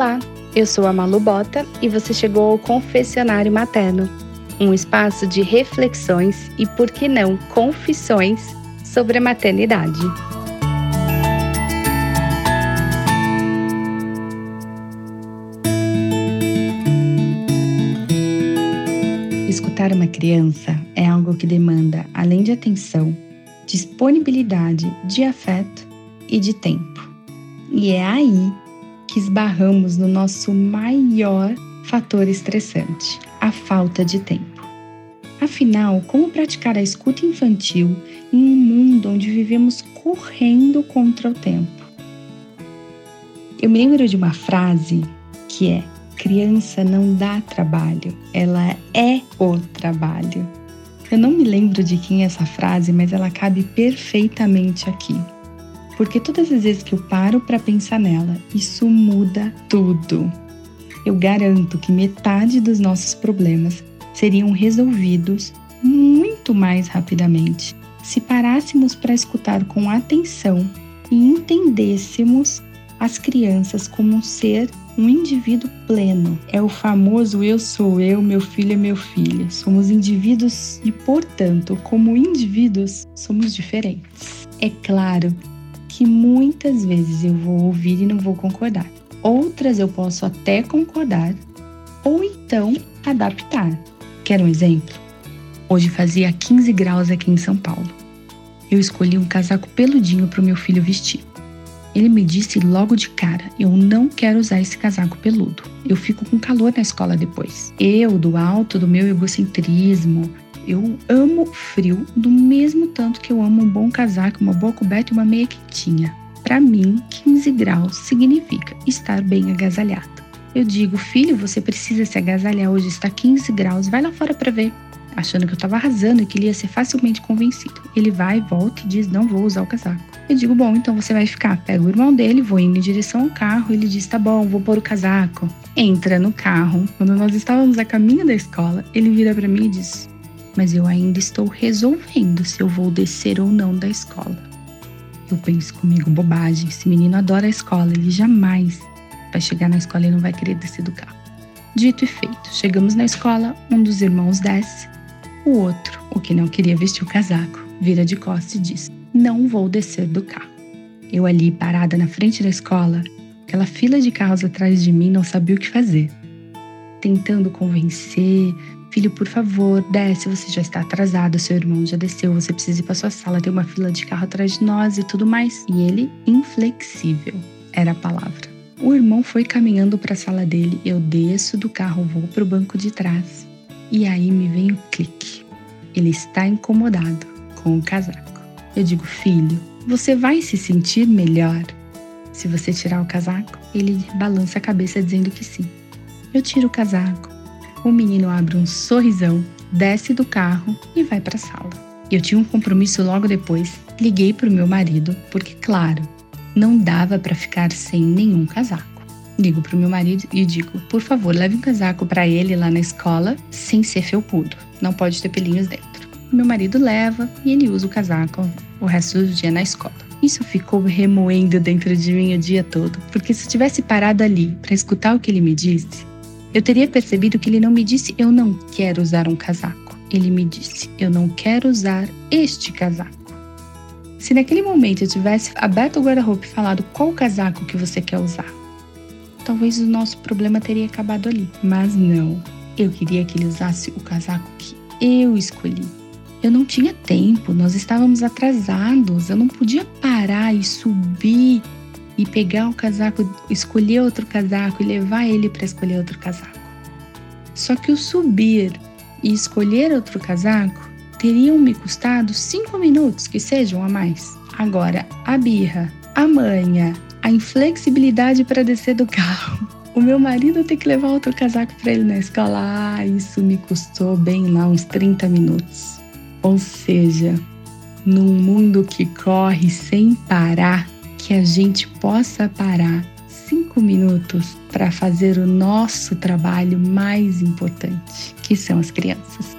Olá, eu sou a Malu Bota e você chegou ao Confessionário Materno, um espaço de reflexões e, por que não, confissões sobre a maternidade. Escutar uma criança é algo que demanda, além de atenção, disponibilidade de afeto e de tempo. E é aí que esbarramos no nosso maior fator estressante, a falta de tempo. Afinal, como praticar a escuta infantil em um mundo onde vivemos correndo contra o tempo? Eu me lembro de uma frase que é: criança não dá trabalho, ela é o trabalho. Eu não me lembro de quem é essa frase, mas ela cabe perfeitamente aqui porque todas as vezes que eu paro para pensar nela, isso muda tudo. Eu garanto que metade dos nossos problemas seriam resolvidos muito mais rapidamente se parássemos para escutar com atenção e entendêssemos as crianças como um ser, um indivíduo pleno. É o famoso eu sou eu, meu filho é meu filho. Somos indivíduos e, portanto, como indivíduos, somos diferentes. É claro que muitas vezes eu vou ouvir e não vou concordar. Outras eu posso até concordar ou então adaptar. Quer um exemplo? Hoje fazia 15 graus aqui em São Paulo. Eu escolhi um casaco peludinho para o meu filho vestir. Ele me disse logo de cara: Eu não quero usar esse casaco peludo. Eu fico com calor na escola depois. Eu, do alto do meu egocentrismo, eu amo frio do mesmo tanto que eu amo um bom casaco, uma boa coberta e uma meia quentinha. Para mim, 15 graus significa estar bem agasalhado. Eu digo, filho, você precisa se agasalhar hoje, está 15 graus, vai lá fora para ver. Achando que eu estava arrasando e que ele ia ser facilmente convencido. Ele vai, volta e diz: Não vou usar o casaco. Eu digo: Bom, então você vai ficar. Pega o irmão dele, vou indo em direção ao carro. Ele diz: Tá bom, vou pôr o casaco. Entra no carro. Quando nós estávamos a caminho da escola, ele vira para mim e diz: mas eu ainda estou resolvendo se eu vou descer ou não da escola. Eu penso comigo, bobagem, esse menino adora a escola, ele jamais vai chegar na escola e não vai querer descer do carro. Dito e feito, chegamos na escola, um dos irmãos desce, o outro, o que não queria vestir o casaco, vira de costas e diz: Não vou descer do carro. Eu ali parada na frente da escola, aquela fila de carros atrás de mim não sabia o que fazer. Tentando convencer, Filho, por favor, desce, você já está atrasado, seu irmão já desceu, você precisa ir para sua sala, tem uma fila de carro atrás de nós e tudo mais. E ele, inflexível, era a palavra. O irmão foi caminhando para a sala dele, eu desço do carro, vou para o banco de trás. E aí me vem o clique. Ele está incomodado com o casaco. Eu digo, filho, você vai se sentir melhor se você tirar o casaco? Ele balança a cabeça dizendo que sim. Eu tiro o casaco, o menino abre um sorrisão, desce do carro e vai para a sala. Eu tinha um compromisso logo depois, liguei para o meu marido, porque, claro, não dava para ficar sem nenhum casaco. Ligo para o meu marido e digo: por favor, leve um casaco para ele lá na escola, sem ser felpudo. Não pode ter pelinhos dentro. Meu marido leva e ele usa o casaco o resto do dia na escola. Isso ficou remoendo dentro de mim o dia todo, porque se tivesse parado ali para escutar o que ele me disse, eu teria percebido que ele não me disse eu não quero usar um casaco. Ele me disse eu não quero usar este casaco. Se naquele momento eu tivesse aberto o guarda-roupa e falado qual casaco que você quer usar, talvez o nosso problema teria acabado ali. Mas não. Eu queria que ele usasse o casaco que eu escolhi. Eu não tinha tempo, nós estávamos atrasados, eu não podia parar e subir e pegar o casaco, escolher outro casaco e levar ele para escolher outro casaco. Só que o subir e escolher outro casaco teriam me custado cinco minutos, que sejam a mais. Agora, a birra, a manha, a inflexibilidade para descer do carro, o meu marido ter que levar outro casaco para ele na escola, ah, isso me custou bem lá uns 30 minutos. Ou seja, num mundo que corre sem parar, que a gente possa parar cinco minutos para fazer o nosso trabalho mais importante, que são as crianças.